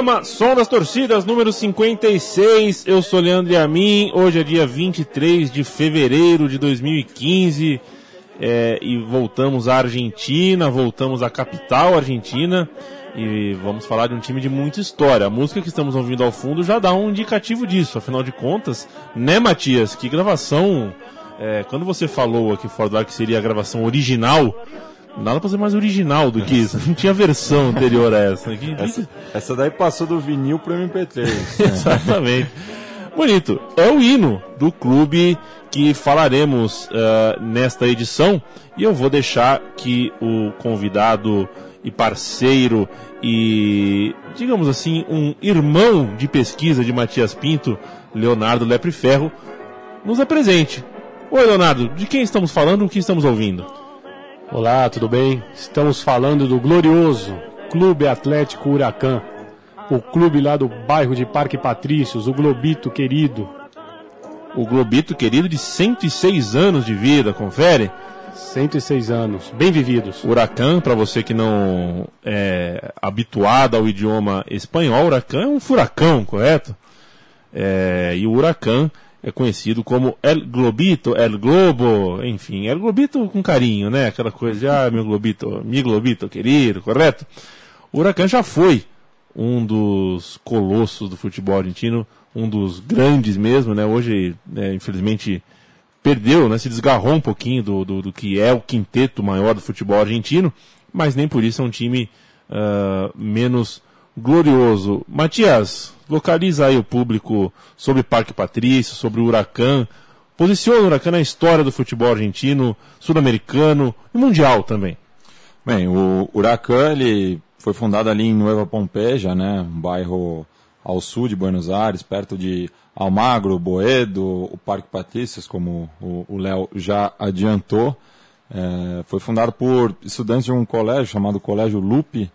Programa Som das Torcidas, número 56. Eu sou Leandro Amin. Hoje é dia 23 de fevereiro de 2015. É, e voltamos à Argentina, voltamos à capital argentina. E vamos falar de um time de muita história. A música que estamos ouvindo ao fundo já dá um indicativo disso. Afinal de contas, né, Matias? Que gravação. é, quando você falou aqui fora do ar que seria a gravação original, nada pra ser mais original do que isso. Não tinha versão anterior a essa. Que- Essa, essa daí passou do vinil pro MP3. Exatamente. Bonito. É o hino do clube que falaremos eh, nesta edição. E eu vou deixar que o convidado e parceiro e, digamos assim, um irmão de pesquisa de Matias Pinto, Leonardo Lepre Ferro, nos apresente. Oi, Leonardo, de quem estamos falando? O que estamos ouvindo? Olá, tudo bem? Estamos falando do glorioso Clube Atlético Huracan, o clube lá do bairro de Parque Patrícios, o Globito querido. O Globito querido de 106 anos de vida, confere? 106 anos, bem vividos. Huracan, para você que não é habituado ao idioma espanhol, Huracan é um furacão, correto? É, e o Huracan é conhecido como El Globito, El Globo, enfim, El Globito com carinho, né? Aquela coisa de, ah, meu Globito, mi Globito querido, correto? O Huracan já foi um dos colossos do futebol argentino, um dos grandes mesmo, né? Hoje, né, infelizmente, perdeu, né? Se desgarrou um pouquinho do, do, do que é o quinteto maior do futebol argentino, mas nem por isso é um time ah, menos glorioso. Matias, localiza aí o público sobre Parque Patrício, sobre o Huracan. Posiciona o Huracan na história do futebol argentino, sul-americano e mundial também. Bem, o Huracan ele foi fundado ali em Nueva Pompeja, né, um bairro ao sul de Buenos Aires, perto de Almagro, Boedo, o Parque Patrícios, como o o Léo já adiantou. É, foi fundado por estudantes de um colégio chamado Colégio Lupe.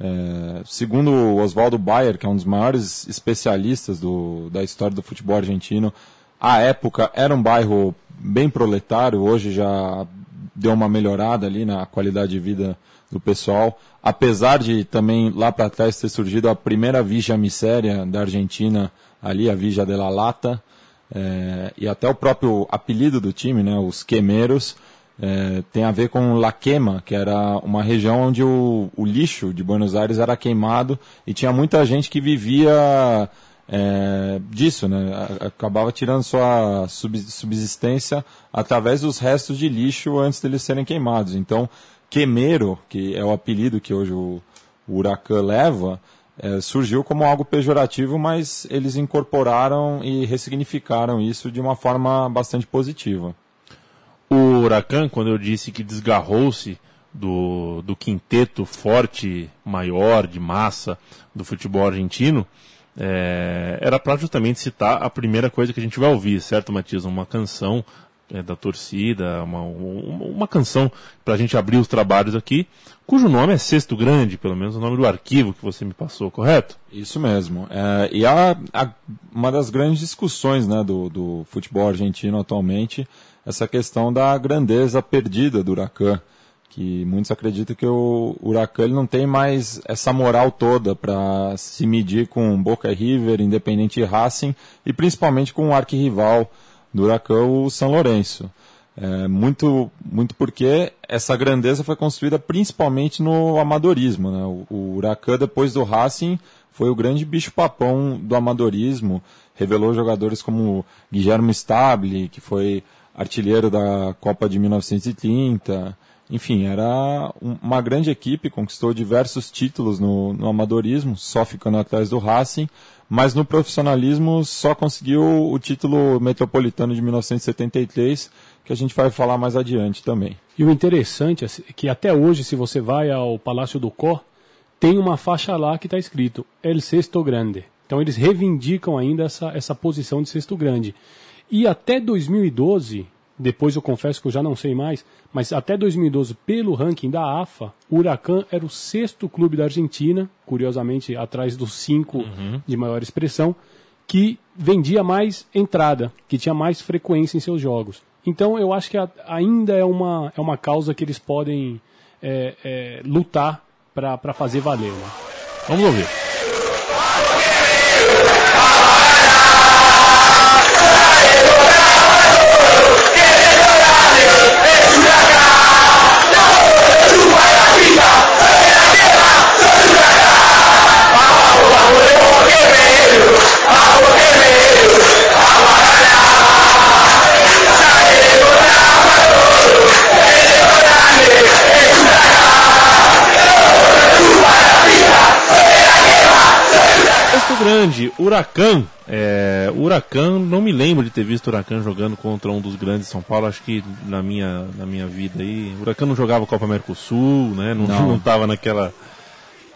É, segundo o Oswaldo Bayer, que é um dos maiores especialistas do, da história do futebol argentino, à época era um bairro bem proletário, hoje já deu uma melhorada ali na qualidade de vida do pessoal. Apesar de também lá para trás ter surgido a primeira Vigia Miséria da Argentina, ali a Vigia de la Lata, é, e até o próprio apelido do time, né, os Quemeiros, é, tem a ver com La Quema, que era uma região onde o, o lixo de Buenos Aires era queimado e tinha muita gente que vivia é, disso, né? Acabava tirando sua sub- subsistência através dos restos de lixo antes deles serem queimados. Então, quemeiro, que é o apelido que hoje o, o Huracan leva, é, surgiu como algo pejorativo, mas eles incorporaram e ressignificaram isso de uma forma bastante positiva. O Huracan, quando eu disse que desgarrou-se do, do quinteto forte, maior, de massa do futebol argentino, é, era para justamente citar a primeira coisa que a gente vai ouvir, certo, Matias? Uma canção é, da torcida, uma, uma, uma canção para a gente abrir os trabalhos aqui, cujo nome é Sexto Grande, pelo menos o nome do arquivo que você me passou, correto? Isso mesmo. É, e a- uma das grandes discussões né, do, do futebol argentino atualmente, essa questão da grandeza perdida do Huracan. Que muitos acreditam que o Huracan ele não tem mais essa moral toda para se medir com Boca River, Independente e Racing, e principalmente com o arquirrival do Huracão o São Lourenço. É, muito, muito porque essa grandeza foi construída principalmente no amadorismo. Né? O, o Huracan, depois do Racing, foi o grande bicho-papão do amadorismo. Revelou jogadores como Guilherme Stabile, que foi artilheiro da Copa de 1930. Enfim, era um, uma grande equipe, conquistou diversos títulos no, no amadorismo, só ficando atrás do Racing, mas no profissionalismo só conseguiu o título metropolitano de 1973, que a gente vai falar mais adiante também. E o interessante é que até hoje, se você vai ao Palácio do Có, tem uma faixa lá que está escrito El Sexto Grande. Então eles reivindicam ainda essa, essa posição de sexto grande. E até 2012, depois eu confesso que eu já não sei mais, mas até 2012, pelo ranking da AFA, o Huracan era o sexto clube da Argentina, curiosamente atrás dos cinco uhum. de maior expressão, que vendia mais entrada, que tinha mais frequência em seus jogos. Então eu acho que ainda é uma, é uma causa que eles podem é, é, lutar para fazer valer. Né? Vamos ouvir. Grande, Huracan. É, Huracan, não me lembro de ter visto Huracan jogando contra um dos grandes de São Paulo, acho que na minha, na minha vida aí. Huracan não jogava Copa Mercosul, né? Não, não. não tava naquela.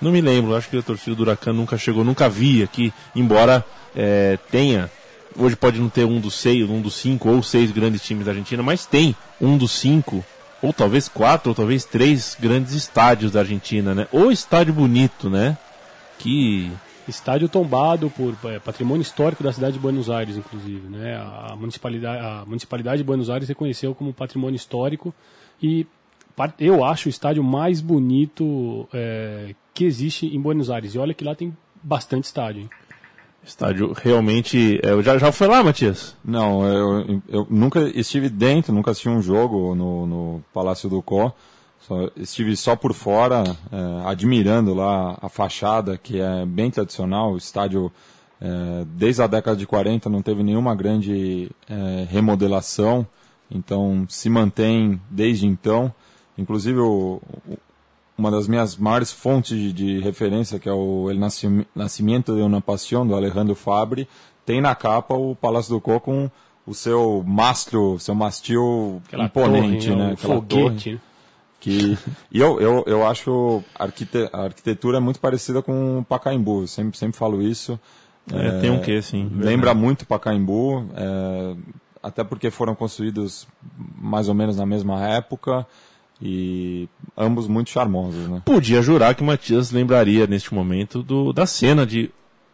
Não me lembro, acho que a torcida do Huracan nunca chegou, nunca vi aqui, embora é, tenha. Hoje pode não ter um dos seis, um dos cinco ou seis grandes times da Argentina, mas tem um dos cinco, ou talvez quatro, ou talvez três grandes estádios da Argentina, né? Ou estádio bonito, né? Que Estádio tombado por é, patrimônio histórico da cidade de Buenos Aires, inclusive. Né? A, municipalidade, a municipalidade de Buenos Aires reconheceu como patrimônio histórico e eu acho o estádio mais bonito é, que existe em Buenos Aires. E olha que lá tem bastante estádio. Hein? Estádio realmente. É, já, já foi lá, Matias? Não, eu, eu, nunca estive dentro, nunca assisti um jogo no, no Palácio do Có. Só, estive só por fora, é, admirando lá a fachada, que é bem tradicional. O estádio, é, desde a década de 40, não teve nenhuma grande é, remodelação, então se mantém desde então. Inclusive, o, uma das minhas maiores fontes de, de, referência, que é o El Nascimento de una Pasión, do Alejandro Fabri, tem na capa o Palácio do Coco com o seu mastro, seu mastil Aquela imponente, torre, né? Aquela foguete. Torre. Que, e eu, eu, eu acho a, arquite, a arquitetura é muito parecida com o Pacaembu, eu sempre, sempre falo isso. É, é, tem um quê, sim. Lembra verdade. muito Pacaembu, é, até porque foram construídos mais ou menos na mesma época e ambos muito charmosos. Né? Podia jurar que Matias lembraria neste momento do, da cena de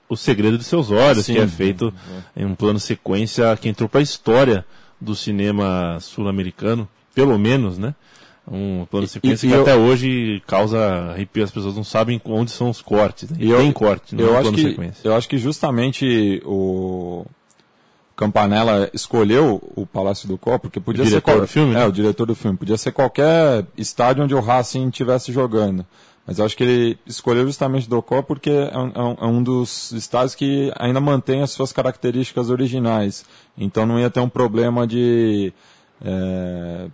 O Segredo de Seus Olhos, sim, que é feito em um plano sequência que entrou para a história do cinema sul-americano, pelo menos, né? Um plano de sequência e, que eu, até hoje causa arrepio, as pessoas não sabem onde são os cortes. Né? E eu, tem corte, eu acho que, sequência. Eu acho que justamente o Campanella escolheu o Palácio do Copa, porque podia o ser qual... do filme, é, né? o diretor do filme, podia ser qualquer estádio onde o Racing estivesse jogando. Mas eu acho que ele escolheu justamente do Copa porque é um, é um, é dos estádios que ainda mantém as suas características originais. Então não ia ter um problema de é,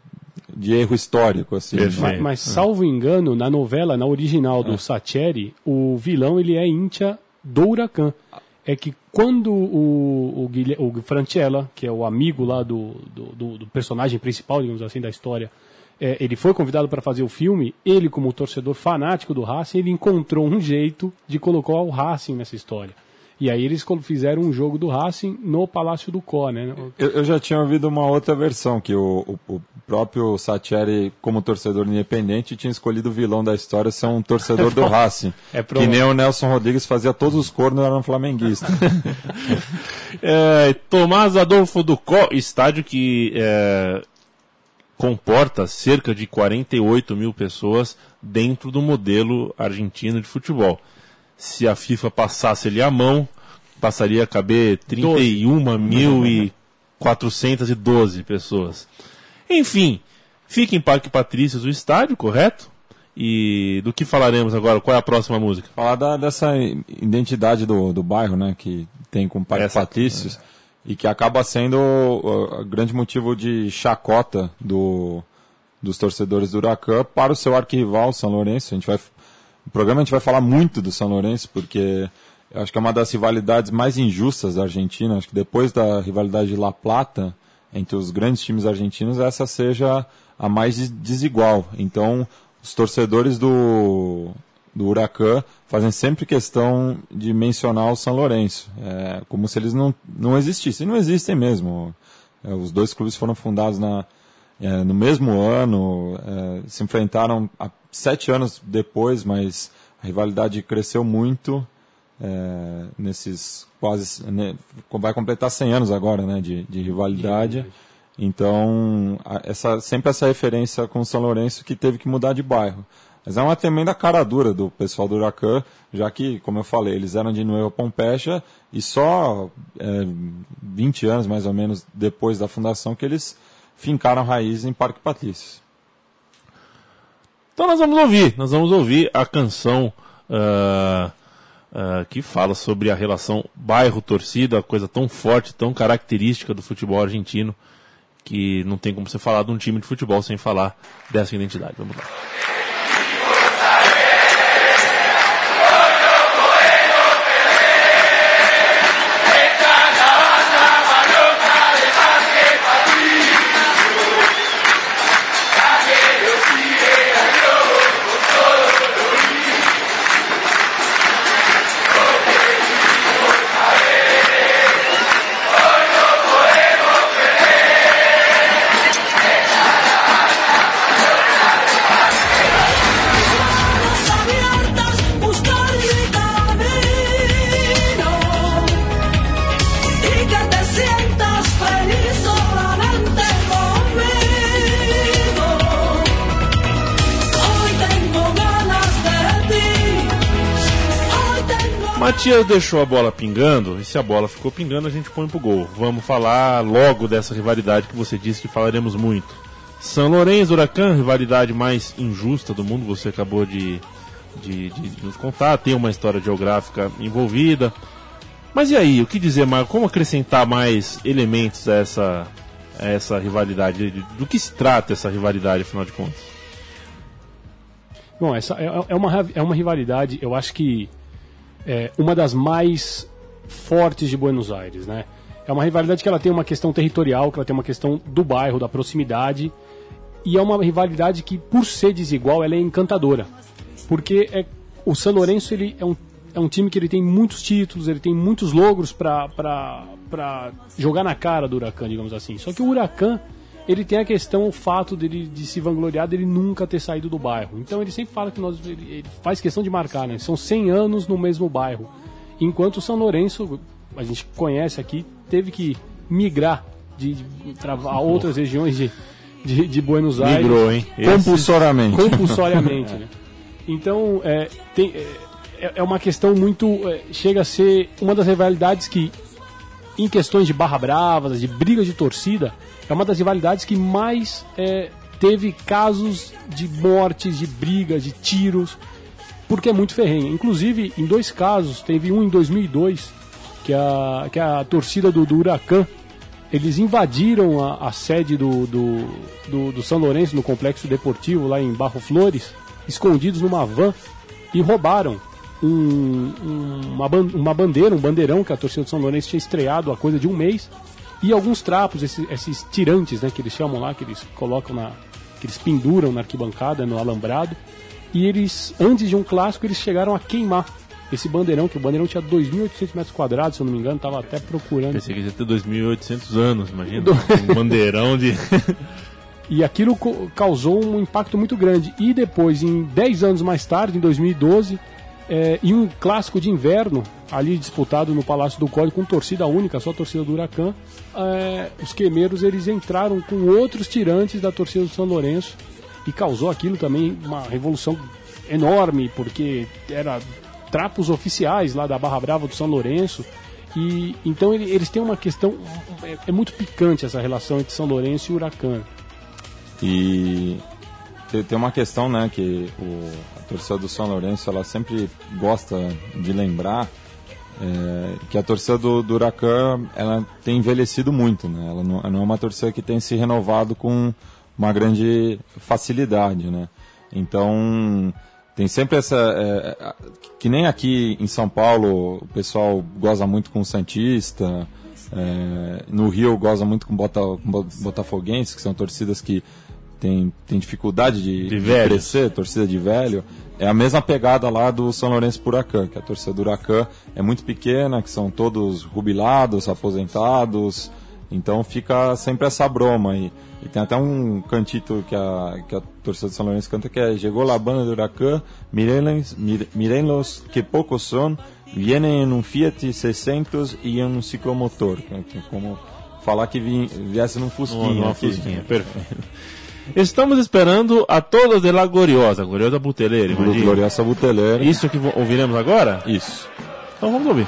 de erro histórico, assim. Mas, mas, salvo engano, na novela, na original do é. Sacheri, o vilão ele é íntia do Huracan. É que quando o, o, o Franchella, que é o amigo lá do, do, do personagem principal, digamos assim, da história, é, ele foi convidado para fazer o filme, ele como torcedor fanático do Racing, ele encontrou um jeito de colocar o Racing nessa história. E aí eles fizeram um jogo do Racing no Palácio do Có, né? Eu, eu já tinha ouvido uma outra versão, que o, o, o próprio Satieri, como torcedor independente, tinha escolhido o vilão da história ser um torcedor do Racing. É que nem o Nelson Rodrigues fazia todos os cornos, era um flamenguista. é, Tomás Adolfo do Có, estádio que é, comporta cerca de 48 mil pessoas dentro do modelo argentino de futebol se a FIFA passasse ali a mão, passaria a caber 31 mil e 412 pessoas. Enfim, fica em Parque Patrícias o estádio, correto? E do que falaremos agora? Qual é a próxima música? Falar da- dessa identidade do, do bairro, né, que tem com o Parque Essa- Patrícios, e que acaba sendo o, o grande motivo de chacota do, dos torcedores do Huracan para o seu arquirrival, São Lourenço. A gente vai, no programa a gente vai falar muito do São Lourenço, porque acho que é uma das rivalidades mais injustas da Argentina. Acho que depois da rivalidade de La Plata, entre os grandes times argentinos, essa seja a mais des- desigual. Então, os torcedores do, do Huracan fazem sempre questão de mencionar o São Lourenço, é, como se eles não, não existissem. E não existem mesmo. É, os dois clubes foram fundados na, é, no mesmo ano, é, se enfrentaram há sete anos depois, mas a rivalidade cresceu muito é, nesses quase. né, vai completar 100 anos agora né, de, de rivalidade. Então, essa, sempre essa referência com o São Lourenço que teve que mudar de bairro. Mas é uma tremenda cara dura do pessoal do Huracan, já que, como eu falei, eles eram de Nueva Pompeia e só é, 20 anos mais ou menos depois da fundação que eles fincaram raiz em Parque Patrícios. Então nós vamos ouvir, nós vamos ouvir a canção ah, ah, que fala sobre a relação bairro-torcida, coisa tão forte, tão característica do futebol argentino, que não tem como você falar de um time de futebol sem falar dessa identidade. Vamos lá. Matias deixou a bola pingando, e se a bola ficou pingando, a gente põe pro gol. Vamos falar logo dessa rivalidade que você disse que falaremos muito. São Lourenço, Huracan, rivalidade mais injusta do mundo, você acabou de, de, de nos contar, tem uma história geográfica envolvida. Mas e aí, o que dizer mais? Como acrescentar mais elementos a essa, a essa rivalidade? Do que se trata essa rivalidade, afinal de contas? Bom, essa é, é uma, é uma rivalidade, eu acho que é uma das mais fortes de Buenos Aires, né? É uma rivalidade que ela tem uma questão territorial, que ela tem uma questão do bairro, da proximidade, e é uma rivalidade que, por ser desigual, ela é encantadora. Porque é, o São Lourenço ele é, um, é um time que ele tem muitos títulos, ele tem muitos logros para jogar na cara do Huracan, digamos assim. Só que o Huracan, ele tem a questão, o fato dele de se vangloriar dele nunca ter saído do bairro. Então ele sempre fala que nós, ele, ele faz questão de marcar, né? São 100 anos no mesmo bairro. Enquanto o São Lourenço, a gente conhece aqui, teve que migrar de, de, a outras regiões de, de, de Buenos Aires. Migrou, hein? Compulsoriamente. compulsoriamente. né? Então, é, tem- é, é uma questão muito. é, chega a ser uma das rivalidades que, em questões de barra bravas, de brigas de torcida, é uma das rivalidades que mais é, teve casos de mortes, de brigas, de tiros, porque é muito ferrenha. Inclusive, em dois casos, teve um em 2002, que a, que a torcida do, do Huracan eles invadiram a, a sede do, do, do, do São Lourenço, no complexo deportivo, lá em Barro Flores, escondidos numa van, e roubaram um- um- uma, uma bandeira, um bandeirão que a torcida do São Lourenço tinha estreado há coisa de um mês, e alguns trapos, esses, esses tirantes, né, que eles chamam lá, que eles colocam na. que eles penduram na arquibancada, no alambrado, e eles, antes de um clássico, eles chegaram a queimar esse bandeirão, que o bandeirão tinha 2.800 metros quadrados, se eu não me engano, estava até procurando. Pensei que ia ter 2.800 anos, imagina. Um bandeirão de. E aquilo causou um impacto muito grande. E depois, em 10 anos mais tarde, em 2012, é, em um clássico de inverno, ali disputado no Palácio do Código com torcida única, só torcida do Huracan, é, os queimeiros eles entraram com outros tirantes da torcida do São Lourenço e causou aquilo também uma revolução enorme, porque era trapos oficiais lá da Barra Brava do São Lourenço. E então ele- eles têm uma questão é, é muito picante essa relação entre São Lourenço e Huracan. E tem uma questão, né, que o, a torcida do São Lourenço, ela sempre gosta de lembrar é, que a torcida do, do Huracan, ela tem envelhecido muito, né? Ela não, não é uma torcida que tem se renovado com uma grande facilidade, né? Então, tem sempre essa... é, que nem aqui em São Paulo, o pessoal goza muito com o Santista, é, no Rio goza muito com, Bota, com que são torcidas que têm, têm dificuldade de, De de crescer, torcida de velho. É a mesma pegada lá do São Lourenço Huracan, que a torcida do Huracan é muito pequena, que são todos jubilados, aposentados, então fica sempre essa broma. E, e tem até um cantito que a, que a torcida do São Lourenço canta que é Chegou la banda do Huracan, miren-los mir- miren-los que poucos son, vienen em um Fiat 600 e em um ciclomotor. é Como falar que vi, viesse num Fusquinha. Numa fusquinha, perfeito. Estamos esperando a todos de La Gloriosa, Gloriosa Buteleira, imagina. Gloriosa Buteleira. Isso que ouviremos agora? Isso. Então vamos ouvir.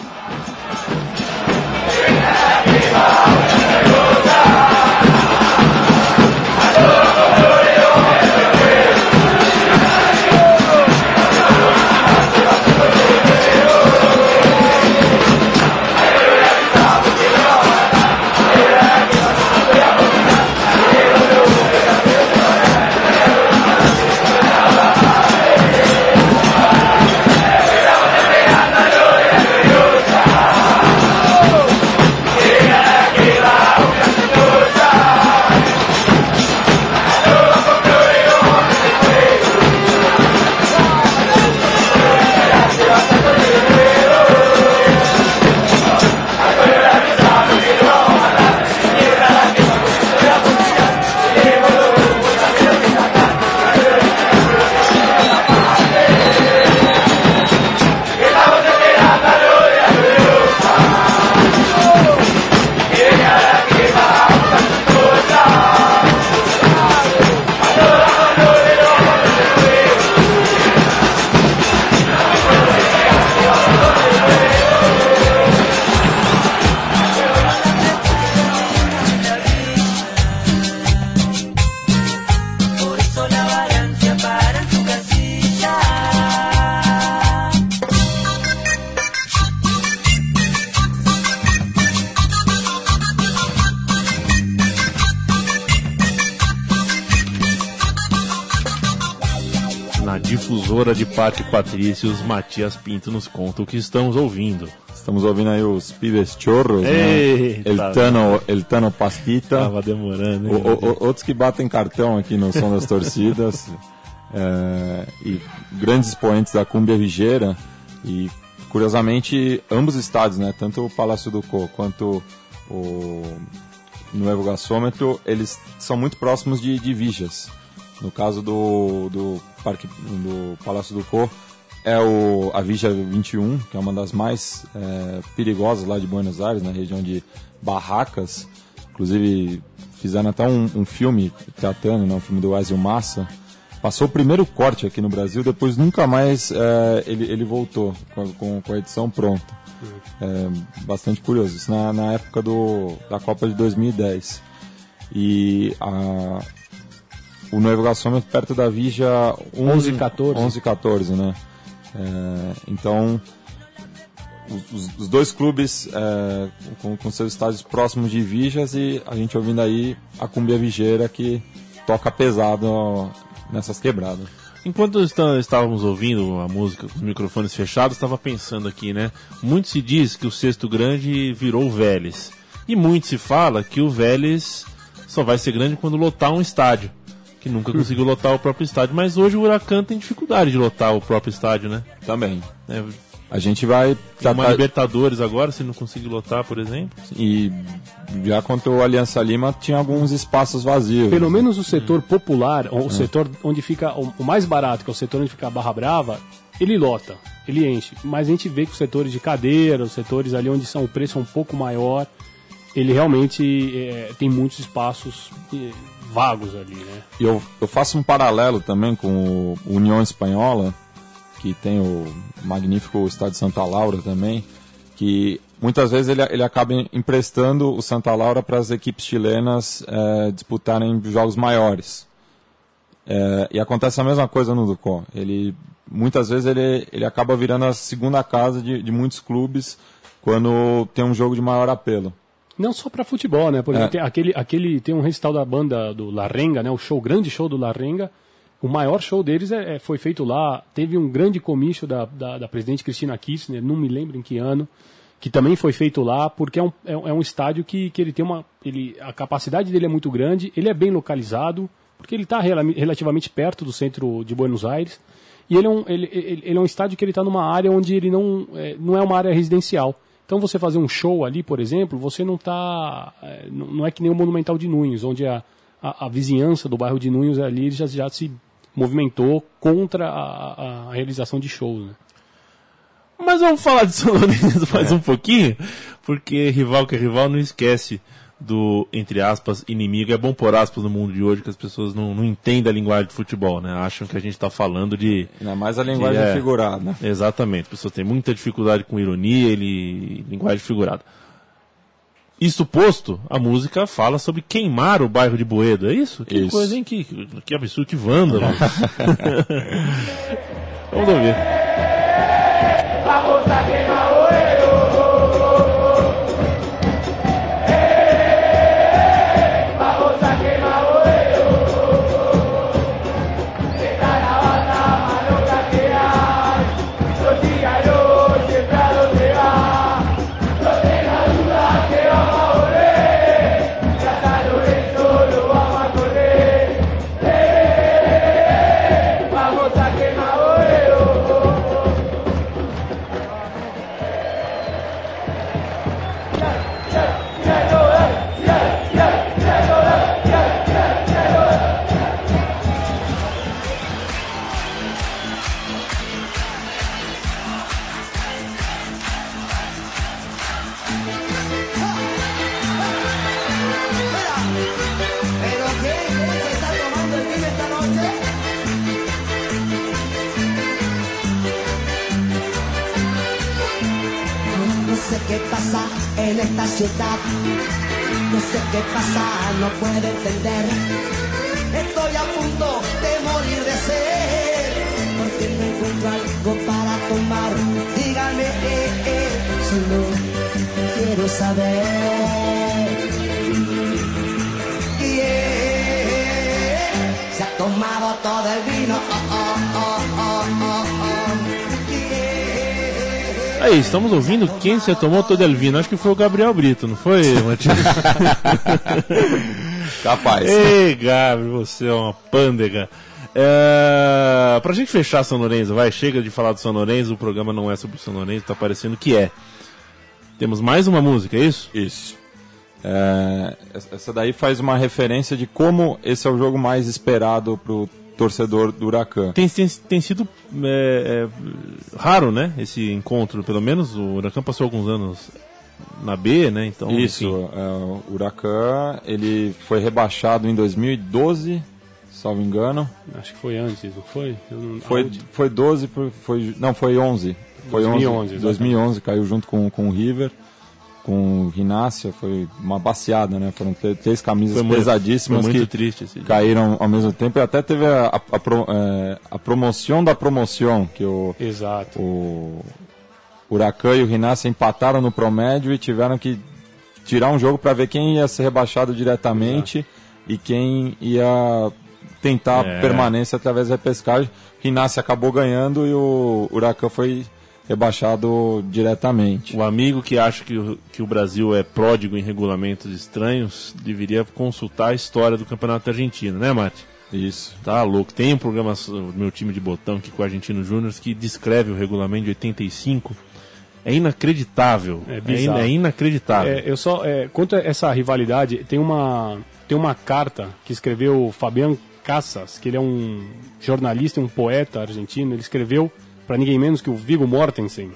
Patrícios, Matias Pinto nos conta o que estamos ouvindo. Estamos ouvindo aí os Pibes Chorros, Eita. né? El Tano, El Tano Pastita. Tava demorando, hein? o- o- outros que batem cartão aqui no som das torcidas. é, e grandes expoentes da Cúmbia Vigeira. E, curiosamente, ambos estádios, né? Tanto o Palácio do Co quanto o Nuevo Gasômetro, eles são muito próximos de, de Vijas. No caso do, do, parque, do Palácio do Co, é o, a Vija 21, que é uma das mais é, perigosas lá de Buenos Aires, na região de Barracas. Inclusive, fizeram até um, um filme tratando, né, um filme do Wesley Massa. Passou o primeiro corte aqui no Brasil, depois nunca mais é, ele, ele voltou com, com, com a edição pronta. É bastante curioso. Isso na, na época do, da Copa de 2010. E a, o Novo Gasômetro perto da Vija 11 e 14. 11 e 14, né? É, então, os- os, dois clubes é, com, com seus estádios próximos de Vijas e a gente ouvindo aí a Cumbia Vigeira que toca pesado nessas quebradas. Enquanto está- estávamos ouvindo a música com os microfones fechados, estava pensando aqui, né? Muito se diz que o Sexto Grande virou o Vélez. E muito se fala que o Vélez só vai ser grande quando lotar um estádio. Que nunca conseguiu lotar o próprio estádio. Mas hoje o Huracan tem dificuldade de lotar o próprio estádio, né? Também. É, A gente vai tem uma tratar- Libertadores agora, se não conseguir lotar, por exemplo. e já contra o Aliança Lima tinha alguns espaços vazios. Pelo né? menos o setor popular, o setor onde fica o, o mais barato, que é o setor onde fica a Barra Brava, ele lota, ele enche. Mas a gente vê que os setores de cadeira, os setores ali onde são o preço é um pouco maior, ele realmente é, tem muitos espaços é, vagos ali, né? E eu, eu faço um paralelo também com o União Espanhola, que tem o magnífico estádio Santa Laura também, que muitas vezes ele, ele acaba emprestando o Santa Laura para as equipes chilenas é, disputarem jogos maiores. É, e acontece a mesma coisa no Ducó. Ele muitas vezes ele, ele acaba virando a segunda casa de, de muitos clubes quando tem um jogo de maior apelo. Não só para futebol, né? Por exemplo, É. tem, aquele, aquele, tem um recital da banda do Larrenga, né? O show, grande show do Larrenga. O maior show deles é, é- foi feito lá. Teve um grande comício da, da, da presidente Cristina Kirchner, não me lembro em que ano, que também foi feito lá, porque é um, é, é um estádio que, que ele tem uma. Ele, a capacidade dele é muito grande, ele é bem localizado, porque ele está relativamente perto do centro de Buenos Aires. E ele é um, ele, ele, ele é um estádio que ele está numa área onde ele não é, não é uma área residencial. Então você fazer um show ali, por exemplo, você não está. não não é que nem o Monumental de Nunes, onde a, a, a vizinhança do bairro de Nunes ali já, já se movimentou contra a, a- realização de shows. Né? Mas vamos falar de São Lourenço mais um pouquinho, porque rival que é rival não esquece do, entre aspas, inimigo. É bom pôr aspas no mundo de hoje que as pessoas não, não entendem a linguagem de futebol, né? Acham que a gente está falando de. Ainda mais a linguagem é. figurada. Exatamente, as pessoas têm muita dificuldade com ironia e linguagem figurada. Isso posto, a música fala sobre queimar o bairro de Boedo, é isso? Que Isso. coisa, hein? Que, que absurdo, que vândalo. Vamos ouvir. ¿Pero qué pasa en esta ciudad. No sé qué pasa, no puedo entender. Estoy a punto de morir de sed. Porque no encuentro algo para tomar. Díganme, eh, eh, solo quiero saber. ¿Quién se ha tomado todo el vino? Aí, estamos ouvindo quem se tomou todo el vino. Acho que foi o Gabriel Brito, não foi, Matheus? Capaz. Ei, Gabriel, você é uma pândega. É... Pra gente fechar São Lourenço, vai, chega de falar do São Lourenço, o programa não é sobre o São Lourenço, tá parecendo que é. Temos mais uma música, é isso? Isso. É, essa daí faz uma referência de como esse é o jogo mais esperado pro torcedor do Huracan. Tem, tem, tem sido é, é, raro, né, esse encontro, pelo menos o Huracan passou alguns anos na B, né, então... Isso, enfim. é, o Huracan, ele foi rebaixado em 2012, salvo engano. Acho que foi antes, não foi? Não- Foi, foi 12, por- foi, não, foi 11. Foi 2011, 11, exatamente. 2011, caiu junto com, com o River, com o Rinácia, foi uma baciada, né? Foram três, camisas Foi muito- pesadíssimas foi muito que triste esse dia. caíram ao mesmo tempo e até teve a, a, a pro- é, a promoção da promoção, que o, Exato. o Huracan e o Rinácia empataram no promédio e tiveram que tirar um jogo para ver quem ia ser rebaixado diretamente e quem ia tentar É. permanência através da repescagem. Rinácia acabou ganhando e o Huracan foi rebaixado diretamente. O amigo que acha que o, que o Brasil é pródigo em regulamentos estranhos deveria consultar a história do campeonato argentino, né, Mate? Isso. Tá louco. Tem um programa, do meu time de botão aqui com o Argentino Júnior, que descreve o regulamento de 85. É inacreditável. É É, bizarro. in- é inacreditável. É, eu só é, quanto a essa rivalidade tem uma tem uma carta que escreveu o Fabian Casas, que ele é um jornalista, e um poeta argentino. Ele escreveu para ninguém menos que o Viggo Mortensen,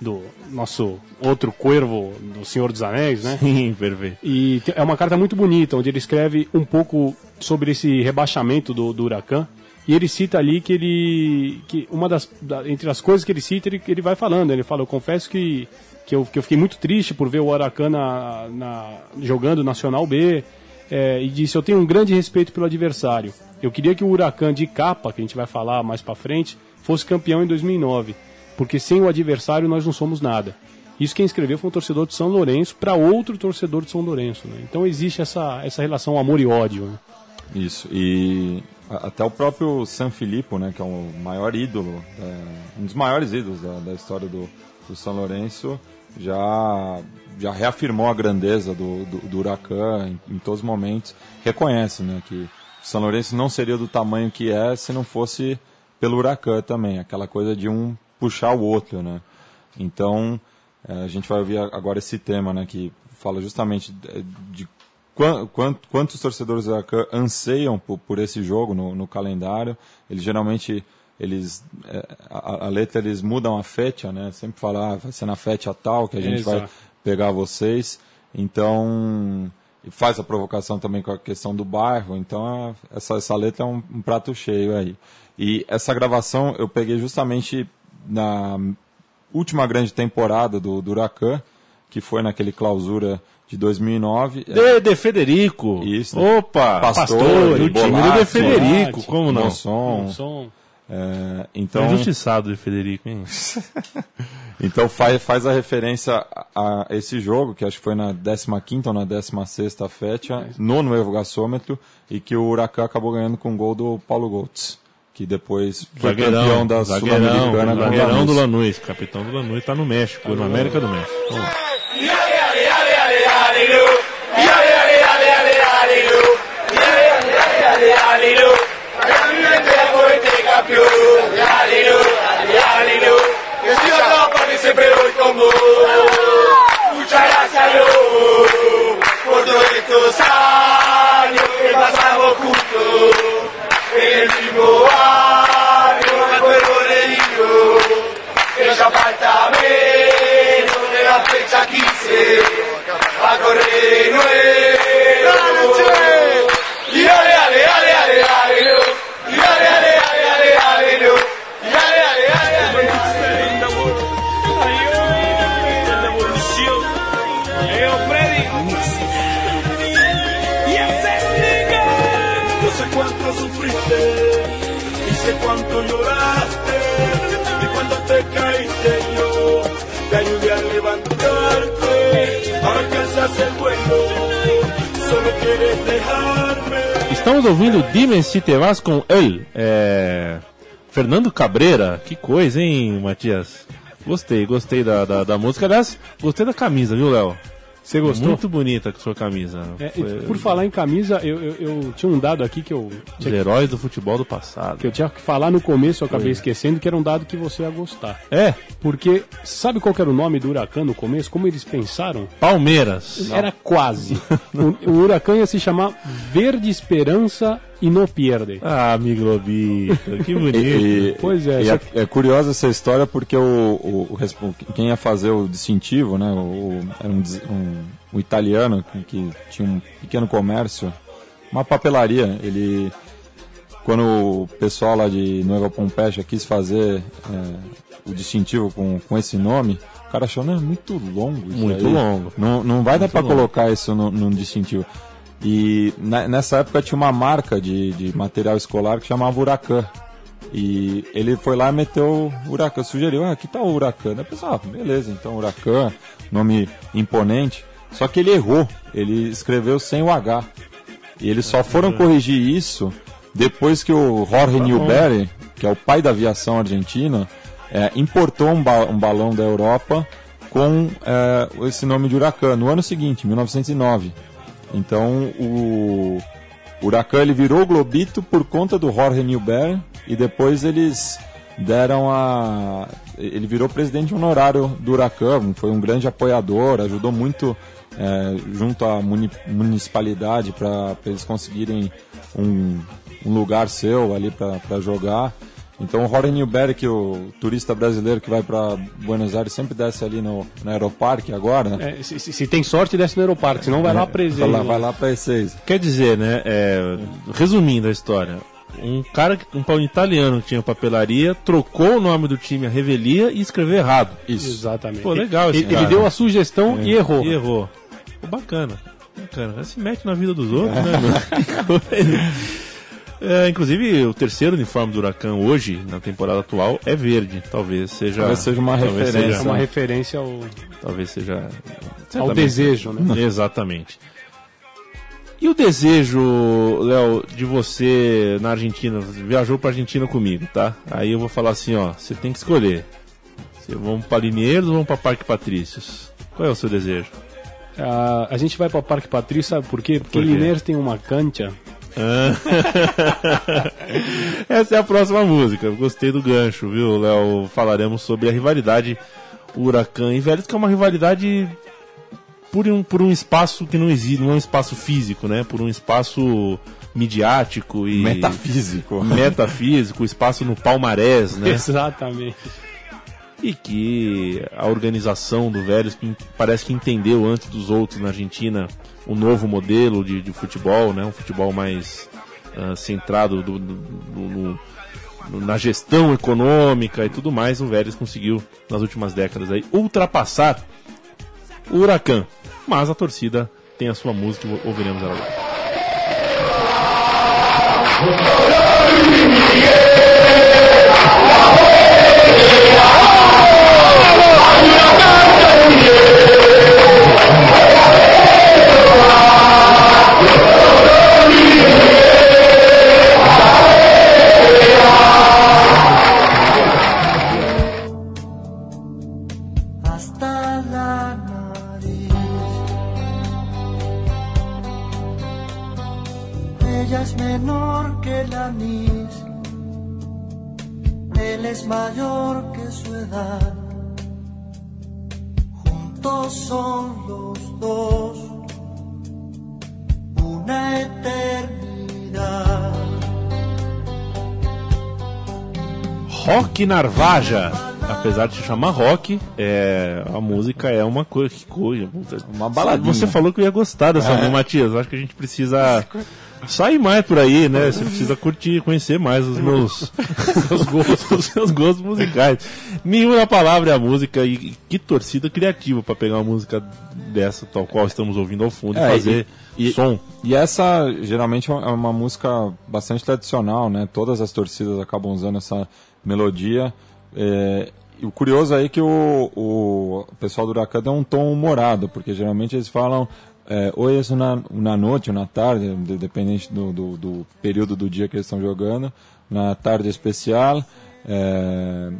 do nosso outro cuervo do Senhor dos Anéis, né? Sim, perfeito. E é uma carta muito bonita, onde ele escreve um pouco sobre esse rebaixamento do, do Huracan. E ele cita ali que ele. que uma das. da- entre as coisas que ele cita, ele, ele vai falando. Ele fala: Eu confesso que que eu, que eu fiquei muito triste por ver o Huracan na, na- jogando Nacional B, é, e disse: Eu tenho um grande respeito pelo adversário. Eu queria que o Huracan de capa, que a gente vai falar mais pra frente, fosse campeão em 2009, porque sem o adversário nós não somos nada. Isso quem escreveu foi um torcedor de São Lourenço para outro torcedor de São Lourenço. né? Então existe essa, essa relação amor e ódio. né? Isso, e até o próprio San Filippo, né, que é o maior ídolo, é, um dos maiores ídolos da, da história do, do São Lourenço, já, já reafirmou a grandeza do, do, do Huracan em, em todos os momentos, reconhece né, que São Lourenço não seria do tamanho que é se não fosse pelo Huracan também, aquela coisa de um puxar o outro, né. Então, eh, a gente vai ouvir agora esse tema, né, que fala justamente de, de quan- quan- quantos torcedores do Huracan anseiam por, esse jogo no, no calendário. Eles geralmente, eles, eh, a, a letra eles mudam a fecha, né, sempre falar, ah, vai ser na fecha tal que a gente vai Exato. pegar vocês. Então, e faz a provocação também com a questão do bairro. Então, a- essa, essa letra é um, um prato cheio aí. E essa gravação eu peguei justamente na última grande temporada do, do Huracan, que foi naquele clausura de 2009. De, de Federico. Isso. Opa! Pastor, o time De Federico, como não? Som, Som. É, Então... então, Injustiçado de Federico, hein? então faz, faz a referência a, esse jogo, que acho que foi na 15ª ou na 16ª fecha, no Nuevo Gasômetro, e que o Huracan acabou ganhando com o gol do Paulo Goltz, que depois foi campeão da zagueirão, Sul-Americana com o zagueirão do Lanús. Capitão do Lanús tá no México, na América do México. Vamos estos años que pasamos juntos. En el mismo barrio me acuerdo de ello, que ya falta menos de la fecha 15 a correr de nuevo. Estamos ouvindo Dime Se Te Vas com ele. É... Fernando Cabreira. Que coisa, hein, Matias? Gostei, gostei da, da, da música. Aliás, gostei da camisa, viu, Léo? Você gostou? Muito bonita com sua camisa. É, Foi por falar em camisa, eu, eu, eu tinha um dado aqui que eu Os heróis do futebol do passado. que eu tinha que falar no começo, eu acabei esquecendo, que era um dado que você ia gostar. É, Porque, sabe qual que era o nome do Huracan no começo? Como eles pensaram? Palmeiras. Era quase. o, o Huracan ia se chamar Verde Esperança e No Pierde. Ah, Miglobito, que bonito. E, Pois é, só é, é curiosa essa história porque o, o- o quem ia fazer o distintivo, né, o, o- era um, um- um italiano que, que tinha um pequeno comércio, uma papelaria. Ele, quando o pessoal lá de Nova Pompeia quis fazer é, o distintivo com, com esse nome, o cara achou, não, é muito longo Muito aí. longo. Não, não vai dar para colocar isso num distintivo. E ne- nessa época tinha uma marca de, de material escolar que chamava Huracan. E ele foi lá e meteu o Huracan, sugeriu, ah, que tal o Huracan? Eu pensei, ah, beleza, então Huracan, nome imponente. Só que ele errou, ele escreveu sem o H. E eles só foram corrigir isso depois que o Jorge Newbery, que é o pai da aviação argentina, eh, importou um, ba- um balão da Europa com eh, esse nome de Huracan no ano seguinte, 1909. Então o o Huracan ele virou Globito por conta do Jorge Newbery e depois eles deram a ele virou presidente honorário do Huracan, foi um grande apoiador, ajudou muito eh, junto à muni- municipalidade para eles conseguirem um, um lugar seu ali para jogar. Então o Jorge Newbery, que o turista brasileiro que vai para Buenos Aires sempre desce ali no, no Aeroparque agora, né? É, se, se- tem sorte, desce no Aeroparque, senão vai lá Vai presente. lá, vai lá para E6. Quer dizer, né, é, resumindo a história, um cara, um, um italiano que tinha papelaria, trocou o nome do time a revelia e escreveu errado. Isso. Exatamente. Pô, legal esse ele, cara. ele deu a sugestão e errou. E errou. Pô, bacana. Bacana. Se mete na vida dos outros, né, mano? É, inclusive, o terceiro uniforme do Huracan hoje, na temporada atual, é verde. Talvez seja. Talvez seja uma referência. É Seja, uma referência ao, talvez seja. ao desejo, né? Exatamente. E o desejo, Léo, de você na Argentina, você viajou pra Argentina comigo, tá? Aí eu vou falar assim, ó, você tem que escolher. Você vamos pra Linheiros ou vamos pra Parque Patrícios? Qual é o seu desejo? Ah, a gente vai para o Parque Patrício, sabe por quê? Porque Por quê? Lineiros tem uma cancha. Essa é a próxima música. Gostei do gancho, viu, Léo? Falaremos sobre a rivalidade Huracan e Vélez, que é uma rivalidade por um, por um espaço que não existe, não é um espaço físico, né? Por um espaço midiático e Metafísico. metafísico, espaço no palmarés, né? Exatamente. E que a organização do Vélez parece que entendeu antes dos outros na Argentina um novo modelo de, de futebol, né? Um futebol mais ah, centrado do- do- do- na gestão econômica e tudo mais. O Vélez conseguiu nas últimas décadas aí ultrapassar o Huracan. Mas a torcida tem a sua música e ouviremos ela agora. Hasta la nariz, ella es menor que la misma, él es mayor que su edad. Juntos son los dos una eternidad. Rock Narvaja. Apesar de se chamar rock, é, a música é uma coisa. Que coisa. Uma baladinha. Você falou que eu ia gostar dessa música, Matias. Eu acho que a gente precisa sair mais por aí, né? Você precisa curtir, conhecer mais os meus seus gostos, os seus gostos musicais. Nenhuma palavra é a música e que torcida criativa para pegar uma música dessa, tal qual estamos ouvindo ao fundo, e É, fazer e- som. E essa geralmente é uma música bastante tradicional, né? Todas as torcidas acabam usando essa melodia. É, e o curioso aí é que o, o pessoal do Huracan dá um tom humorado, porque geralmente eles falam é, hoje é uma, uma noite, uma tarde, de- dependente do, do, do período do dia que eles estão jogando, na tarde especial. É,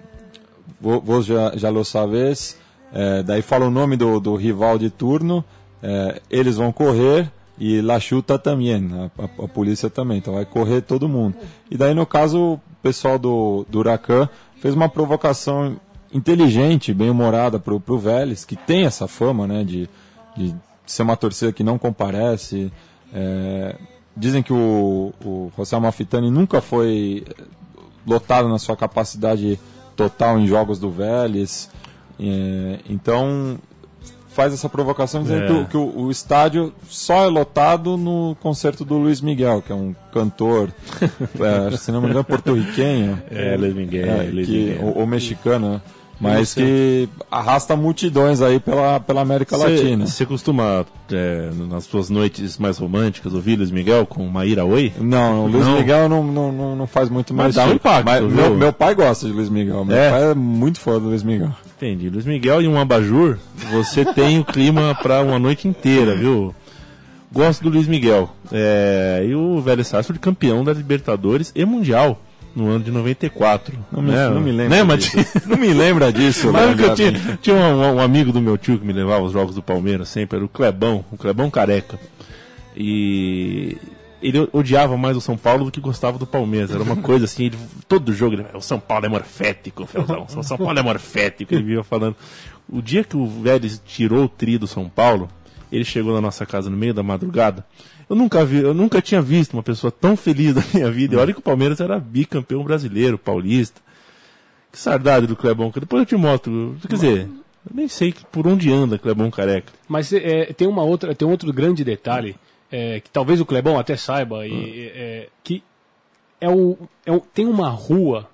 vo- vos já, já lo sabes. É, daí fala o nome do, do rival de turno. é, eles vão correr e La Chuta também, a, a- a polícia também. Então vai correr todo mundo. E daí, no caso, o pessoal do, do Huracan fez uma provocação inteligente, bem humorada pro, pro Vélez, que tem essa fama, né, de, de ser uma torcida que não comparece. É, dizem que o, o José Amalfitani nunca foi lotado na sua capacidade total em jogos do Vélez. É, então faz essa provocação dizendo É. que, o, que o- o estádio só é lotado no concerto do Luiz Miguel, que é um cantor, é, se não me engano, porto-riquenho. É, Luiz Miguel, É, Luiz que- Miguel. Ou, ou mexicano, né? Mas Isso. que arrasta multidões aí pela, pela América Latina. Você costuma, é, nas suas noites mais românticas, ouvir Luiz Miguel com Maíra Oi? Não, o Luiz Não? Miguel não, não, não, faz muito Mas mais. dá um impacto, Mas meu, meu pai gosta de Luiz Miguel. Meu É? pai é muito fã do Luiz Miguel. Entendi. Luiz Miguel e um abajur, você tem o clima para uma noite inteira, viu? Gosto do Luiz Miguel. É, e o velho Sarsfield campeão da Libertadores e Mundial no ano de 94. Não me, né? não me lembro Né, disso. Não me lembra disso. Mas né, que eu tinha, tinha um, um amigo do meu tio que me levava aos jogos do Palmeiras sempre, era o Clebão, o Clebão Careca. E ele odiava mais o São Paulo do que gostava do Palmeiras. Era uma coisa assim, ele, todo jogo ele o São Paulo é morfético, o São Paulo é morfético, ele vivia falando. O dia que o Vélez tirou o tri do São Paulo, ele chegou na nossa casa no meio da madrugada. Eu nunca vi, eu nunca tinha visto uma pessoa tão feliz na minha vida. E olha que o Palmeiras era bicampeão brasileiro, paulista. Que saudade do Clebão, que depois eu te mostro. Quer dizer, eu nem sei por onde anda Clebão Careca. Mas é, tem uma outra, tem outro grande detalhe é, que talvez o Clebão até saiba e, Ah. é, que é o, é o- tem uma rua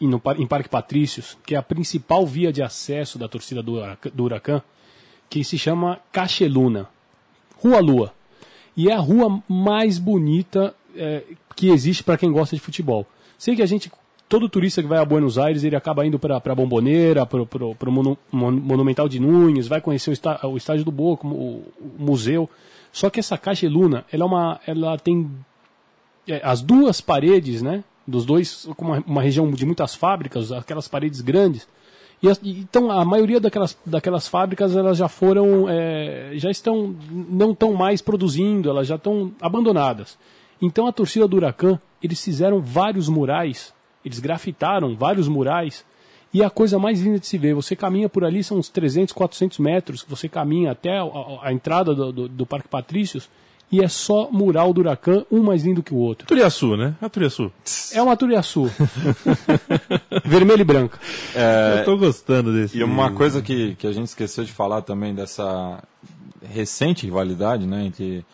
em, no, em Parque Patrícios, que é a principal via de acesso da torcida do, do Huracan, que se chama Cacheluna. Rua Lua. E é a rua mais bonita é, que existe para quem gosta de futebol. Sei que a gente, todo turista que vai a Buenos Aires, ele acaba indo para a Bomboneira, para o Monumental de Nunes, vai conhecer o, está- o Estádio do Boca, o, o museu. Só que essa Cacheluna, ela, é uma, ela tem é, as duas paredes, né? Dos dois, como uma, uma região de muitas fábricas, aquelas paredes grandes. E, então a maioria daquelas, daquelas fábricas elas já foram, é, já estão, não estão mais produzindo, elas já estão abandonadas. Então a torcida do Huracan, eles fizeram vários murais, eles grafitaram vários murais. E a coisa mais linda de se ver, você caminha por ali, são uns 300, 400 metros, você caminha até a, a- a entrada do, do, do Parque Patrícios, e é só mural do Huracan, um mais lindo que o outro. Turiaçu, né? A Turiaçu. É uma Turiaçu. Vermelho e branca. Eu tô gostando desse. E uma coisa que, que a gente esqueceu de falar também dessa recente rivalidade né, entre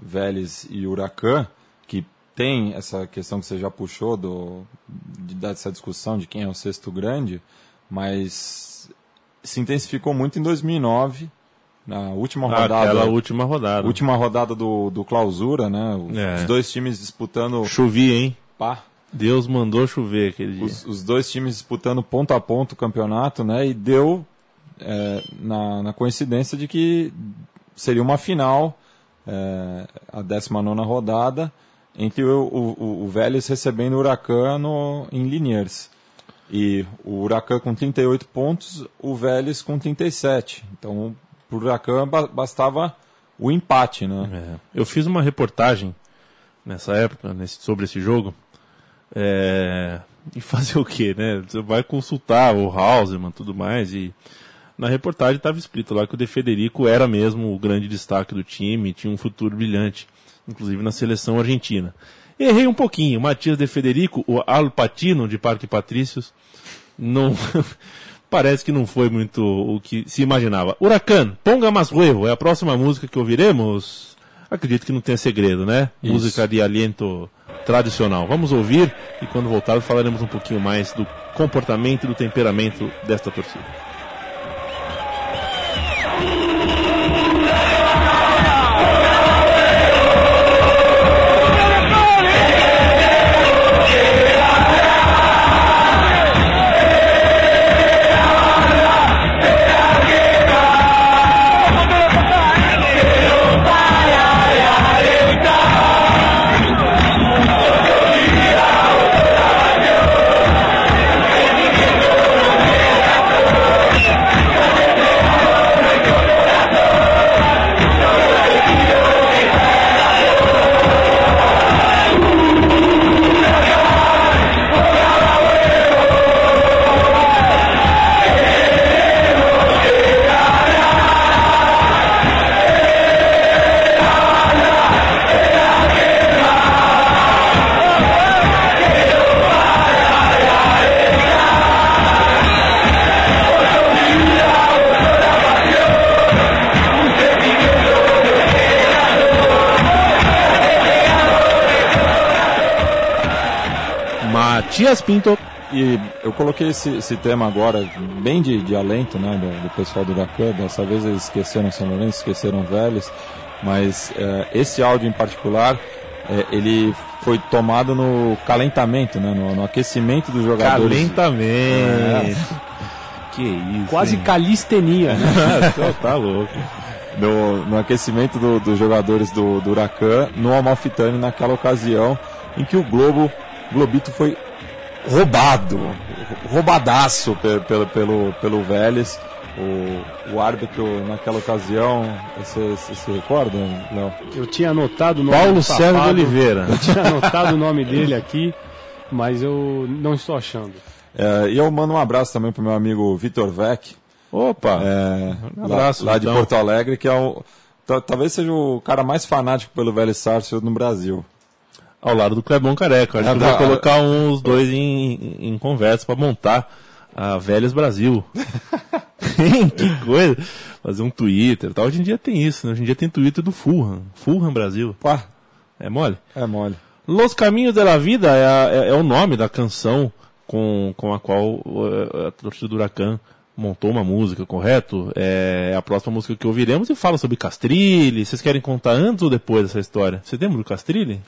Vélez e Huracan, que tem essa questão que você já puxou do, de, dessa discussão de quem é o sexto grande, mas se intensificou muito em 2009, na última Ah, rodada. Aquela última rodada. última rodada do, do clausura, né? Os, É. os dois times disputando. Chovia, hein? Pá, Deus mandou chover aquele dia. os, os dois times disputando ponto a ponto o campeonato, né? E deu é, na, na coincidência de que seria uma final, é, a 19 rodada, entre o, o, o Vélez recebendo o Huracan no, em Liniers. E o Huracan com 38 pontos, o Vélez com 37. Então, para o Huracan ba- bastava o empate, né? É. Eu fiz uma reportagem nessa época nesse- sobre esse jogo. É, E fazer o quê, né? Você vai consultar o Hauserman e tudo mais. E na reportagem estava escrito lá que o De Federico era mesmo o grande destaque do time, tinha um futuro brilhante, inclusive na seleção argentina. Errei um pouquinho. Matias De Federico, o Alpatino de Parque Patrícios, não. Parece que não foi muito o que se imaginava. Huracan, Ponga Mas Huevo, é a próxima música que ouviremos. Acredito que não tenha segredo, né? Isso. Música de aliento tradicional. Vamos ouvir e quando voltar falaremos um pouquinho mais do comportamento e do temperamento desta torcida. Matias Pinto. E eu coloquei esse, esse tema agora, bem de, de alento, né, do, do pessoal do Huracan. Dessa vez eles esqueceram São Lourenço, esqueceram Vélez, mas eh, esse áudio em particular, eh, ele foi tomado no calentamento, né, no, no aquecimento dos jogadores. Calentamento. Que isso. Quase hein? calistenia, né? Tá- tá louco. no, no aquecimento do- dos jogadores do, do Huracan no Amalfitani naquela ocasião em que o Globo, Globito foi roubado, roubadaço pe- pelo, pelo, pelo Vélez. O, o árbitro naquela ocasião, você você se recorda, Léo? Eu tinha anotado o nome Paulo de safado, Oliveira. Eu tinha anotado o nome dele aqui, mas eu não estou achando. É, e eu mando um abraço também pro meu amigo Vitor Vec, Opa. é, Um abraço, lá, lá de Vitão. Porto Alegre, que é o, ta- talvez seja o cara mais fanático pelo Vélez Sarsfield no Brasil. Ao lado do Clebão Careca. Acho É, que eu vou da- colocar os dois em, em conversa para montar a Velhas Brasil. que coisa. Fazer um Twitter. Tal. Hoje em dia tem isso, né? Hoje em dia tem Twitter do Fulham. Fulham Brasil. Pá, É mole? é mole. Los Caminhos de la Vida é, a- é- é o nome da canção com, com a qual uh, a torcida do Huracan montou uma música, correto? É a próxima música que ouviremos e fala sobre Castrilli. Vocês querem contar antes ou depois dessa história? Você lembra do Castrilli?